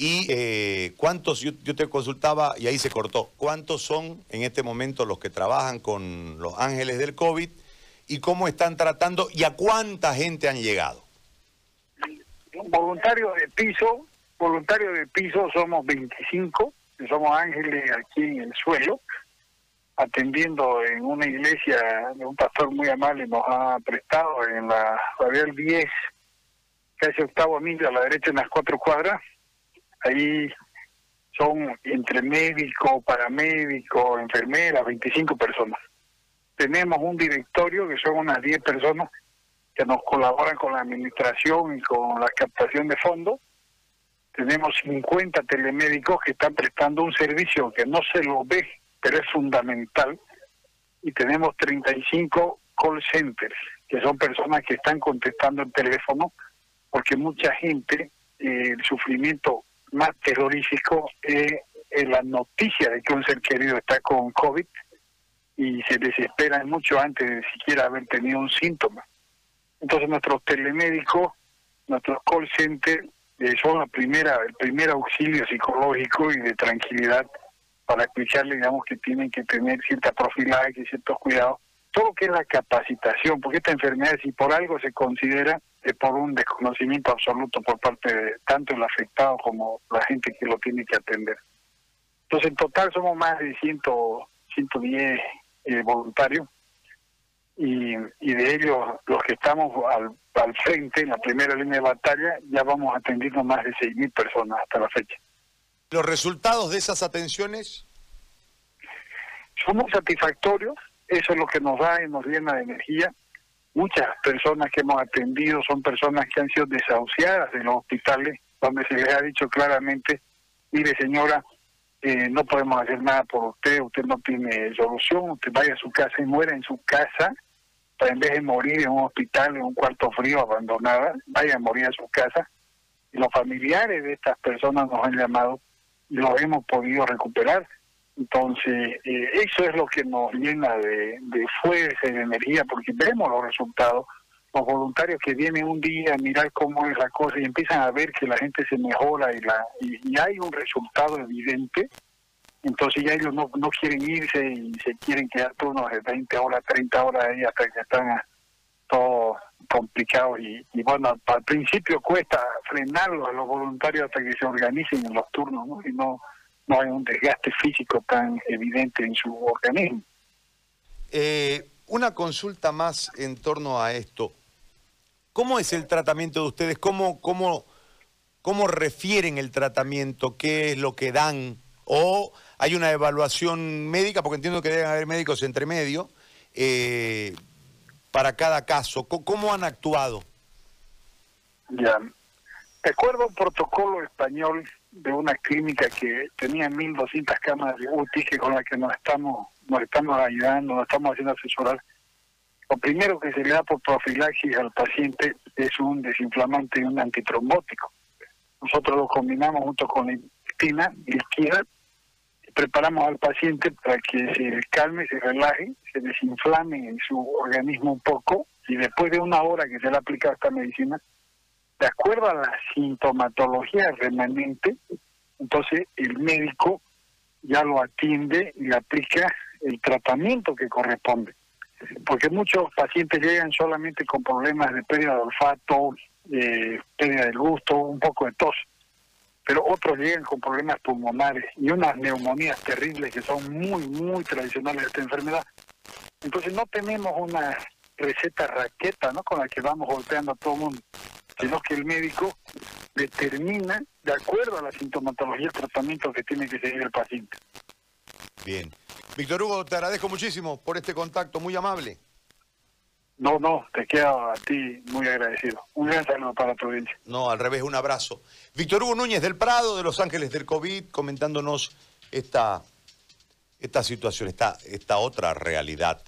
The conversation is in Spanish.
Y eh, cuántos, yo, yo, te consultaba y ahí se cortó, ¿cuántos son en este momento los que trabajan con los ángeles del COVID y cómo están tratando y a cuánta gente han llegado? Voluntarios de piso, voluntarios de piso somos 25, que somos ángeles aquí en el suelo, atendiendo en una iglesia de un pastor muy amable nos ha prestado en la Radial 10, casi octavo milla a la derecha en las cuatro cuadras, Ahí son entre médico, paramédico, enfermeras, 25 personas. Tenemos un directorio que son unas 10 personas que nos colaboran con la administración y con la captación de fondos. Tenemos 50 telemédicos que están prestando un servicio que no se lo ve, pero es fundamental. Y tenemos 35 call centers, que son personas que están contestando el teléfono, porque mucha gente, eh, el sufrimiento más terrorífico es, la noticia de que un ser querido está con COVID y se desesperan mucho antes de siquiera haber tenido un síntoma. Entonces nuestros telemédicos, nuestros call centers eh, son la primera, el primer auxilio psicológico y de tranquilidad para explicarle, digamos, que tienen que tener cierta profilaxis, ciertos cuidados, todo lo que es la capacitación, porque esta enfermedad, si por algo se considera por un desconocimiento absoluto por parte de tanto el afectado como la gente que lo tiene que atender. Entonces, en total somos más de 100, 110 eh, voluntarios y, y de ellos los que estamos al, al frente, en la primera línea de batalla, ya vamos atendiendo más de 6.000 personas hasta la fecha. ¿Los resultados de esas atenciones? Son muy satisfactorios, eso es lo que nos da y nos llena de energía muchas personas que hemos atendido son personas que han sido desahuciadas de los hospitales, donde se les ha dicho claramente, mire señora, eh, no podemos hacer nada por usted, usted no tiene solución, usted vaya a su casa y muera en su casa, en vez de morir en un hospital, en un cuarto frío abandonada, vaya a morir a su casa. Y los familiares de estas personas nos han llamado y los hemos podido recuperar. Entonces, eh, eso es lo que nos llena de, fuerza y de energía, porque vemos los resultados. Los voluntarios que vienen un día a mirar cómo es la cosa y empiezan a ver que la gente se mejora y, la, y, hay un resultado evidente, entonces ya ellos no, no quieren irse y se quieren quedar turnos de 20 horas, 30 horas ahí hasta que están todos complicados. Y, y bueno, al principio cuesta frenarlos a los voluntarios hasta que se organicen en los turnos, ¿no? Y no no hay un desgaste físico tan evidente en su organismo. Eh, una consulta más en torno a esto. ¿Cómo es el tratamiento de ustedes? ¿Cómo, cómo, cómo refieren el tratamiento? ¿Qué es lo que dan? ¿O hay una evaluación médica? Porque entiendo que deben haber médicos entre medio eh, para cada caso. ¿Cómo han actuado? Ya. De acuerdo a un protocolo español de una clínica que tenía 1.200 cámaras de UTI que con la que nos estamos nos estamos ayudando, nos estamos haciendo asesorar. Lo primero que se le da por profilaxis al paciente es un desinflamante y un antitrombótico. Nosotros lo combinamos junto con la intestina líquida y preparamos al paciente para que se calme, se relaje, se desinflame en su organismo un poco y después de una hora que se le ha aplicado esta medicina, de acuerdo a la sintomatología remanente, entonces el médico ya lo atiende y aplica el tratamiento que corresponde. Porque muchos pacientes llegan solamente con problemas de pérdida de olfato, eh, pérdida del gusto, un poco de tos, pero otros llegan con problemas pulmonares y unas neumonías terribles que son muy, muy tradicionales de esta enfermedad. Entonces no tenemos una receta raqueta ¿no? con la que vamos golpeando a todo el mundo sino que el médico determina, de acuerdo a la sintomatología, el tratamiento que tiene que seguir el paciente. Bien. Víctor Hugo, te agradezco muchísimo por este contacto, muy amable. No, no, te quedo a ti muy agradecido. Un gran saludo para tu audiencia. No, al revés, un abrazo. Víctor Hugo Núñez del Prado, de Los Ángeles del COVID, comentándonos esta, esta situación, esta, esta otra realidad.